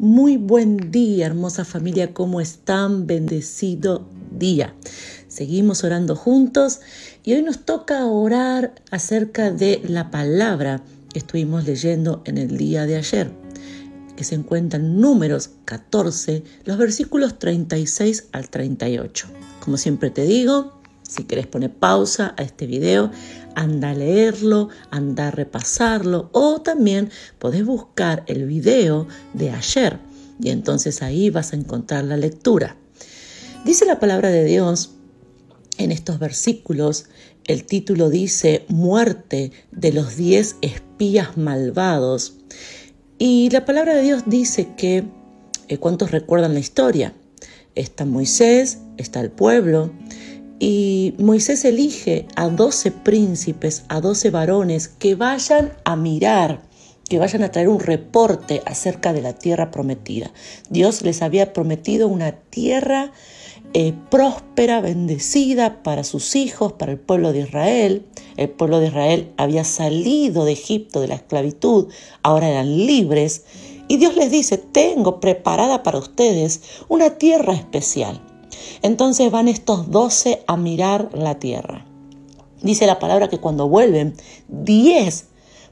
Muy buen día, hermosa familia, ¿cómo están? Bendecido día. Seguimos orando juntos y hoy nos toca orar acerca de la palabra que estuvimos leyendo en el día de ayer, que se encuentra en números 14, los versículos 36 al 38. Como siempre te digo, si querés poner pausa a este video, anda a leerlo, anda a repasarlo o también podés buscar el video de ayer y entonces ahí vas a encontrar la lectura. Dice la palabra de Dios en estos versículos, el título dice Muerte de los diez espías malvados. Y la palabra de Dios dice que, eh, ¿cuántos recuerdan la historia? Está Moisés, está el pueblo, y Moisés elige a doce príncipes, a doce varones que vayan a mirar, que vayan a traer un reporte acerca de la tierra prometida. Dios les había prometido una tierra eh, próspera, bendecida para sus hijos, para el pueblo de Israel. El pueblo de Israel había salido de Egipto, de la esclavitud, ahora eran libres. Y Dios les dice, tengo preparada para ustedes una tierra especial. Entonces van estos doce a mirar la tierra. Dice la palabra que cuando vuelven, diez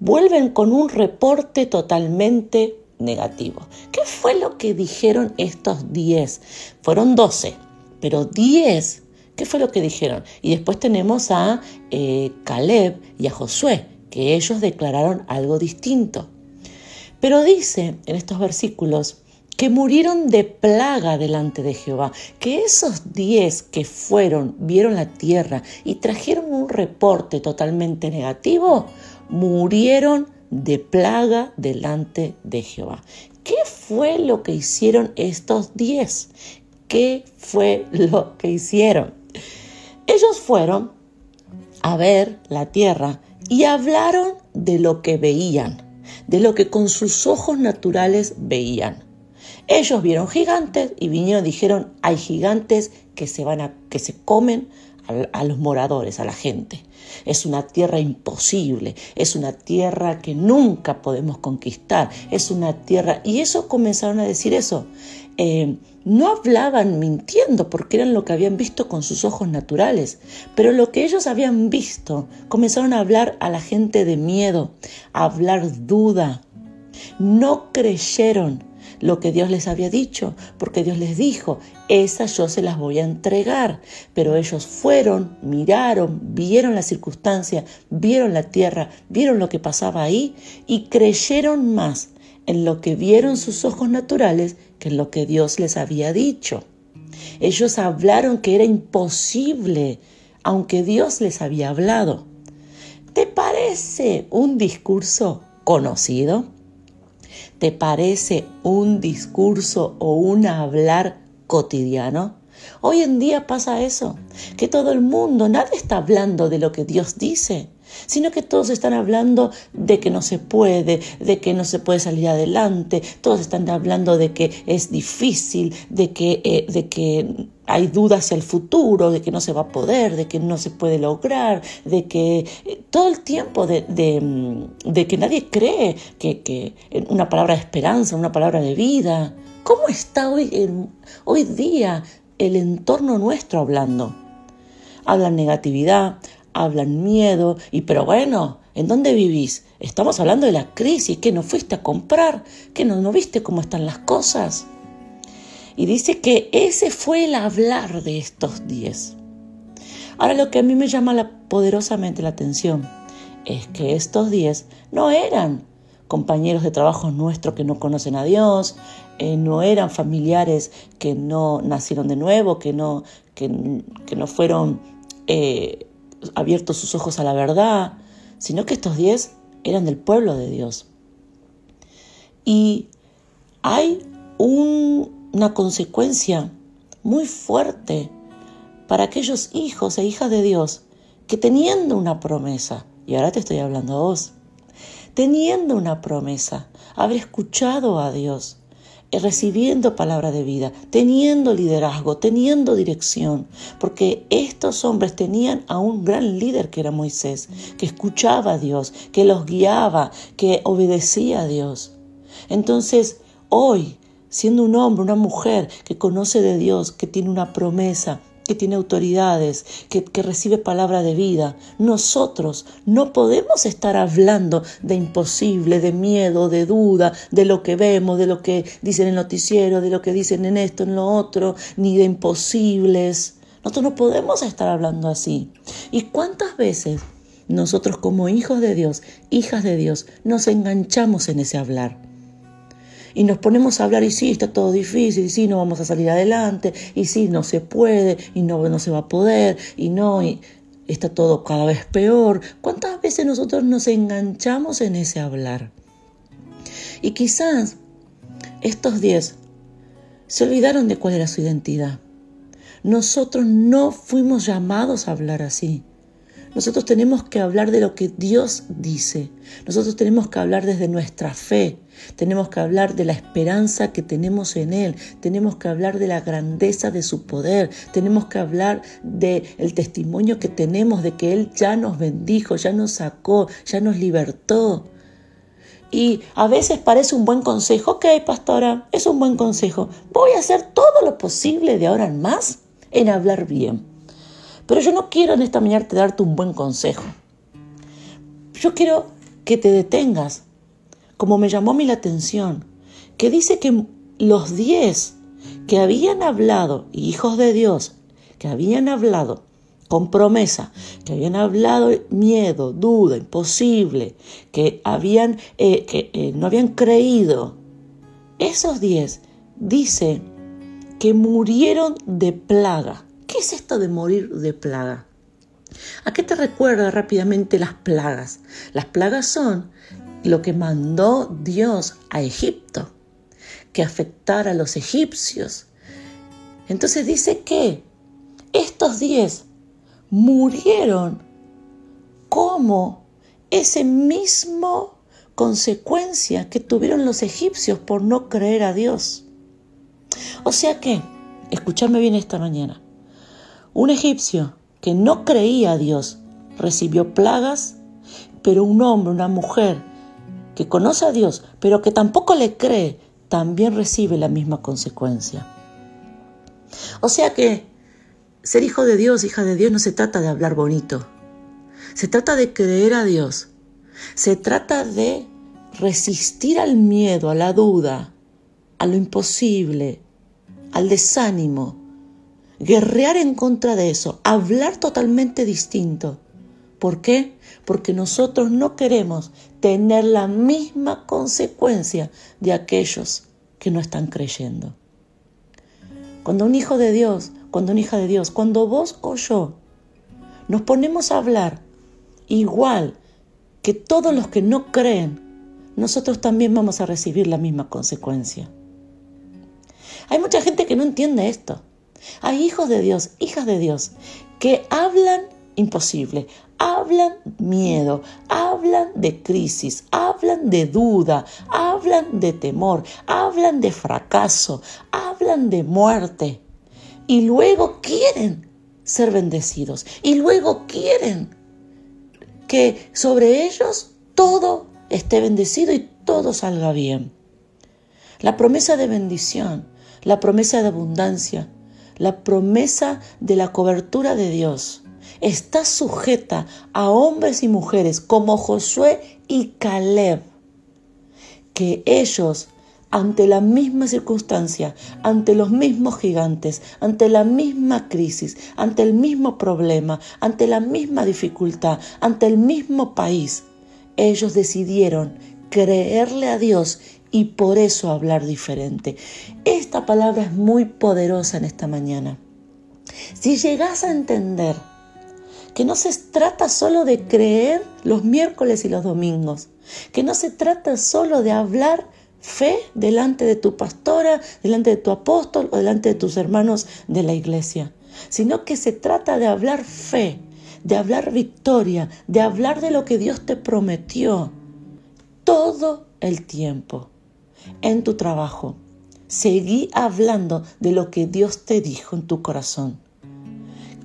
vuelven con un reporte totalmente negativo. ¿Qué fue lo que dijeron estos diez? Fueron doce, pero diez, ¿qué fue lo que dijeron? Y después tenemos a eh, Caleb y a Josué, que ellos declararon algo distinto. Pero dice en estos versículos que murieron de plaga delante de Jehová, que esos diez que fueron, vieron la tierra y trajeron un reporte totalmente negativo, murieron de plaga delante de Jehová. ¿Qué fue lo que hicieron estos diez? ¿Qué fue lo que hicieron? Ellos fueron a ver la tierra y hablaron de lo que veían, de lo que con sus ojos naturales veían. Ellos vieron gigantes y vinieron y dijeron, hay gigantes que se van a, que se comen a, los moradores, a la gente. Es una tierra imposible, es una tierra que nunca podemos conquistar, es una tierra... Y eso comenzaron a decir eso. Eh, no hablaban mintiendo porque eran lo que habían visto con sus ojos naturales, pero lo que ellos habían visto comenzaron a hablar a la gente de miedo, a hablar duda. No creyeron lo que Dios les había dicho, porque Dios les dijo, esas yo se las voy a entregar. Pero ellos fueron, miraron, vieron la circunstancia, vieron la tierra, vieron lo que pasaba ahí y creyeron más en lo que vieron sus ojos naturales que en lo que Dios les había dicho. Ellos hablaron que era imposible, aunque Dios les había hablado. ¿Te parece un discurso conocido? ¿Te parece un discurso o un hablar cotidiano? Hoy en día pasa eso, que todo el mundo, nadie está hablando de lo que Dios dice, sino que todos están hablando de que no se puede, de que no se puede salir adelante, todos están hablando de que es difícil, de que, eh, de que hay dudas hacia el futuro, de que no se va a poder, de que no se puede lograr, de que eh, todo el tiempo de, de, que nadie cree que, que, una palabra de esperanza, una palabra de vida. ¿Cómo está hoy, hoy día el entorno nuestro hablando? Hablan negatividad, hablan miedo, y pero bueno, ¿en dónde vivís? Estamos hablando de la crisis, que no fuiste a comprar, que no, no viste cómo están las cosas. Y dice que ese fue el hablar de estos diez. Ahora lo que a mí me llama poderosamente la atención es que estos diez no eran compañeros de trabajo nuestros que no conocen a Dios, eh, no eran familiares que no nacieron de nuevo, que no, que, no fueron eh, abiertos sus ojos a la verdad, sino que estos diez eran del pueblo de Dios. Y hay un una consecuencia muy fuerte para aquellos hijos e hijas de Dios que teniendo una promesa, y ahora te estoy hablando a vos, teniendo una promesa, haber escuchado a Dios, recibiendo palabra de vida, teniendo liderazgo, teniendo dirección, porque estos hombres tenían a un gran líder que era Moisés, que escuchaba a Dios, que los guiaba, que obedecía a Dios. Entonces, hoy siendo un hombre, una mujer que conoce de Dios, que tiene una promesa, que tiene autoridades, que, recibe palabra de vida. Nosotros no podemos estar hablando de imposible, de miedo, de duda, de lo que vemos, de lo que dicen en el noticiero, de lo que dicen en esto, en lo otro, ni de imposibles. Nosotros no podemos estar hablando así. ¿Y cuántas veces nosotros como hijos de Dios, hijas de Dios, nos enganchamos en ese hablar? Y nos ponemos a hablar y sí, está todo difícil, y sí, no vamos a salir adelante, y sí, no se puede, y no, no se va a poder, y no, y está todo cada vez peor. ¿Cuántas veces nosotros nos enganchamos en ese hablar? Y quizás estos diez se olvidaron de cuál era su identidad. Nosotros no fuimos llamados a hablar así. Nosotros tenemos que hablar de lo que Dios dice. Nosotros tenemos que hablar desde nuestra fe. Tenemos que hablar de la esperanza que tenemos en Él. Tenemos que hablar de la grandeza de su poder. Tenemos que hablar del el testimonio que tenemos de que Él ya nos bendijo, ya nos sacó, ya nos libertó. Y a veces parece un buen consejo. Ok, pastora, es un buen consejo. Voy a hacer todo lo posible de ahora en más en hablar bien. Pero yo no quiero en esta mañana darte un buen consejo. Yo quiero que te detengas, como me llamó a mí la atención, que dice que los diez que habían hablado, hijos de Dios, que habían hablado con promesa, que habían hablado miedo, duda, imposible, que habían eh, que eh, no habían creído, esos diez dice que murieron de plaga. ¿Qué es esto de morir de plaga? ¿A qué te recuerda rápidamente las plagas? Las plagas son lo que mandó Dios a Egipto, que afectara a los egipcios. Entonces dice que estos diez murieron como ese mismo consecuencia que tuvieron los egipcios por no creer a Dios. O sea que, escuchadme bien esta mañana, un egipcio que no creía a Dios recibió plagas, pero un hombre, una mujer que conoce a Dios, pero que tampoco le cree, también recibe la misma consecuencia. O sea que ser hijo de Dios, hija de Dios, no se trata de hablar bonito. Se trata de creer a Dios. Se trata de resistir al miedo, a la duda, a lo imposible, al desánimo guerrear en contra de eso, hablar totalmente distinto. ¿Por qué? Porque nosotros no queremos tener la misma consecuencia de aquellos que no están creyendo. Cuando un hijo de Dios, cuando una hija de Dios, cuando vos o yo nos ponemos a hablar igual que todos los que no creen, nosotros también vamos a recibir la misma consecuencia. Hay mucha gente que no entiende esto. Hay hijos de Dios, hijas de Dios, que hablan imposible, hablan miedo, hablan de crisis, hablan de duda, hablan de temor, hablan de fracaso, hablan de muerte. Y luego quieren ser bendecidos. Y luego quieren que sobre ellos todo esté bendecido y todo salga bien. La promesa de bendición, la promesa de abundancia, la promesa de la cobertura de Dios. Está sujeta a hombres y mujeres como Josué y Caleb, que ellos ante la misma circunstancia, ante los mismos gigantes, ante la misma crisis, ante el mismo problema, ante la misma dificultad, ante el mismo país, ellos decidieron creerle a Dios y por eso hablar diferente. Esta palabra es muy poderosa en esta mañana. Si llegas a entender que no se trata solo de creer los miércoles y los domingos, que no se trata solo de hablar fe delante de tu pastora, delante de tu apóstol o delante de tus hermanos de la iglesia, sino que se trata de hablar fe, de hablar victoria, de hablar de lo que Dios te prometió todo el tiempo en tu trabajo. Seguí hablando de lo que Dios te dijo en tu corazón.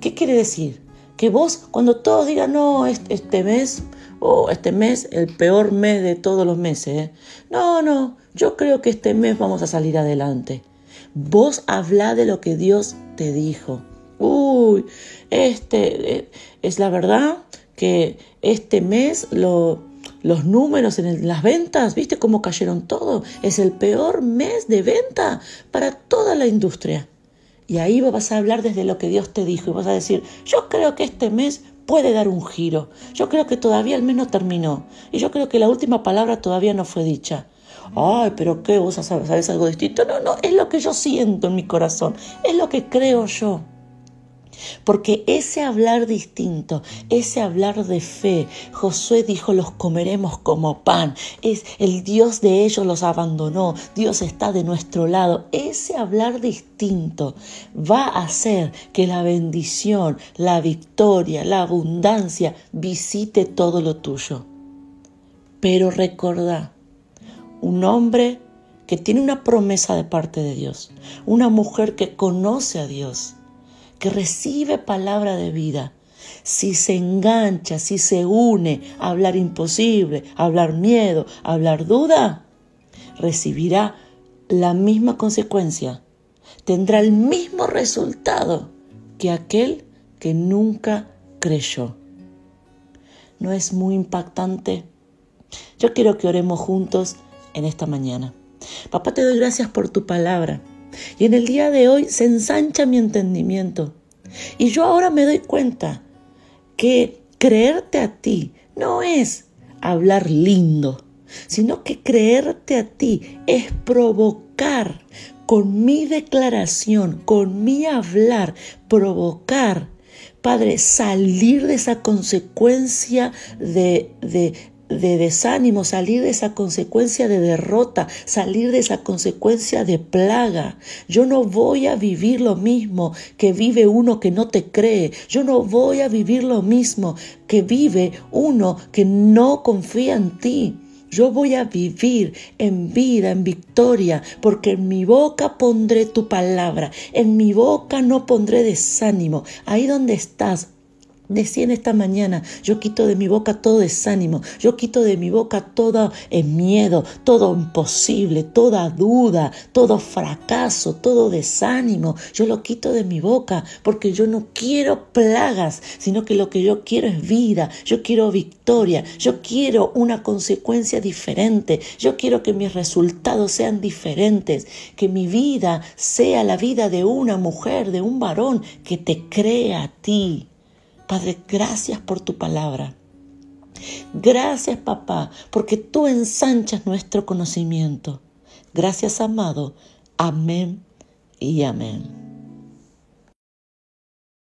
¿Qué quiere decir? Que vos, cuando todos digan, no, este mes, o este mes, el peor mes de todos los meses, ¿eh? no, no, yo creo que este mes vamos a salir adelante. Vos habla de lo que Dios te dijo. Uy, este eh, es la verdad que este mes lo, los números en las ventas, ¿viste cómo cayeron todo? Es el peor mes de venta para toda la industria. Y ahí vas a hablar desde lo que Dios te dijo y vas a decir, yo creo que este mes puede dar un giro. Yo creo que todavía el mes no terminó. Y yo creo que la última palabra todavía no fue dicha. Ay, pero ¿qué? ¿Vos sabes algo distinto? No, no, es lo que yo siento en mi corazón. Es lo que creo yo. Porque ese hablar distinto, ese hablar de fe, Josué dijo, los comeremos como pan. Es el Dios de ellos los abandonó. Dios está de nuestro lado. Ese hablar distinto va a hacer que la bendición, la victoria, la abundancia visite todo lo tuyo. Pero recordá, un hombre que tiene una promesa de parte de Dios, una mujer que conoce a Dios, que recibe palabra de vida, si se engancha, si se une a hablar imposible, a hablar miedo, a hablar duda, recibirá la misma consecuencia, tendrá el mismo resultado que aquel que nunca creyó. ¿No es muy impactante? Yo quiero que oremos juntos en esta mañana. Papá, te doy gracias por tu palabra. Y en el día de hoy se ensancha mi entendimiento. Y yo ahora me doy cuenta que creerte a ti no es hablar lindo, sino que creerte a ti es provocar con mi declaración, con mi hablar, provocar, Padre, salir de esa consecuencia de, de, de desánimo, salir de esa consecuencia de derrota, salir de esa consecuencia de plaga. Yo no voy a vivir lo mismo que vive uno que no te cree. Yo no voy a vivir lo mismo que vive uno que no confía en ti. Yo voy a vivir en vida, en victoria, porque en mi boca pondré tu palabra, en mi boca no pondré desánimo. Ahí donde estás, Decía en esta mañana, yo quito de mi boca todo desánimo, yo quito de mi boca todo el miedo, todo imposible, toda duda, todo fracaso, todo desánimo, yo lo quito de mi boca porque yo no quiero plagas, sino que lo que yo quiero es vida, yo quiero victoria, yo quiero una consecuencia diferente, yo quiero que mis resultados sean diferentes, que mi vida sea la vida de una mujer, de un varón que te crea a ti Padre, gracias por tu palabra. Gracias, papá, porque tú ensanchas nuestro conocimiento. Gracias, amado. Amén y amén.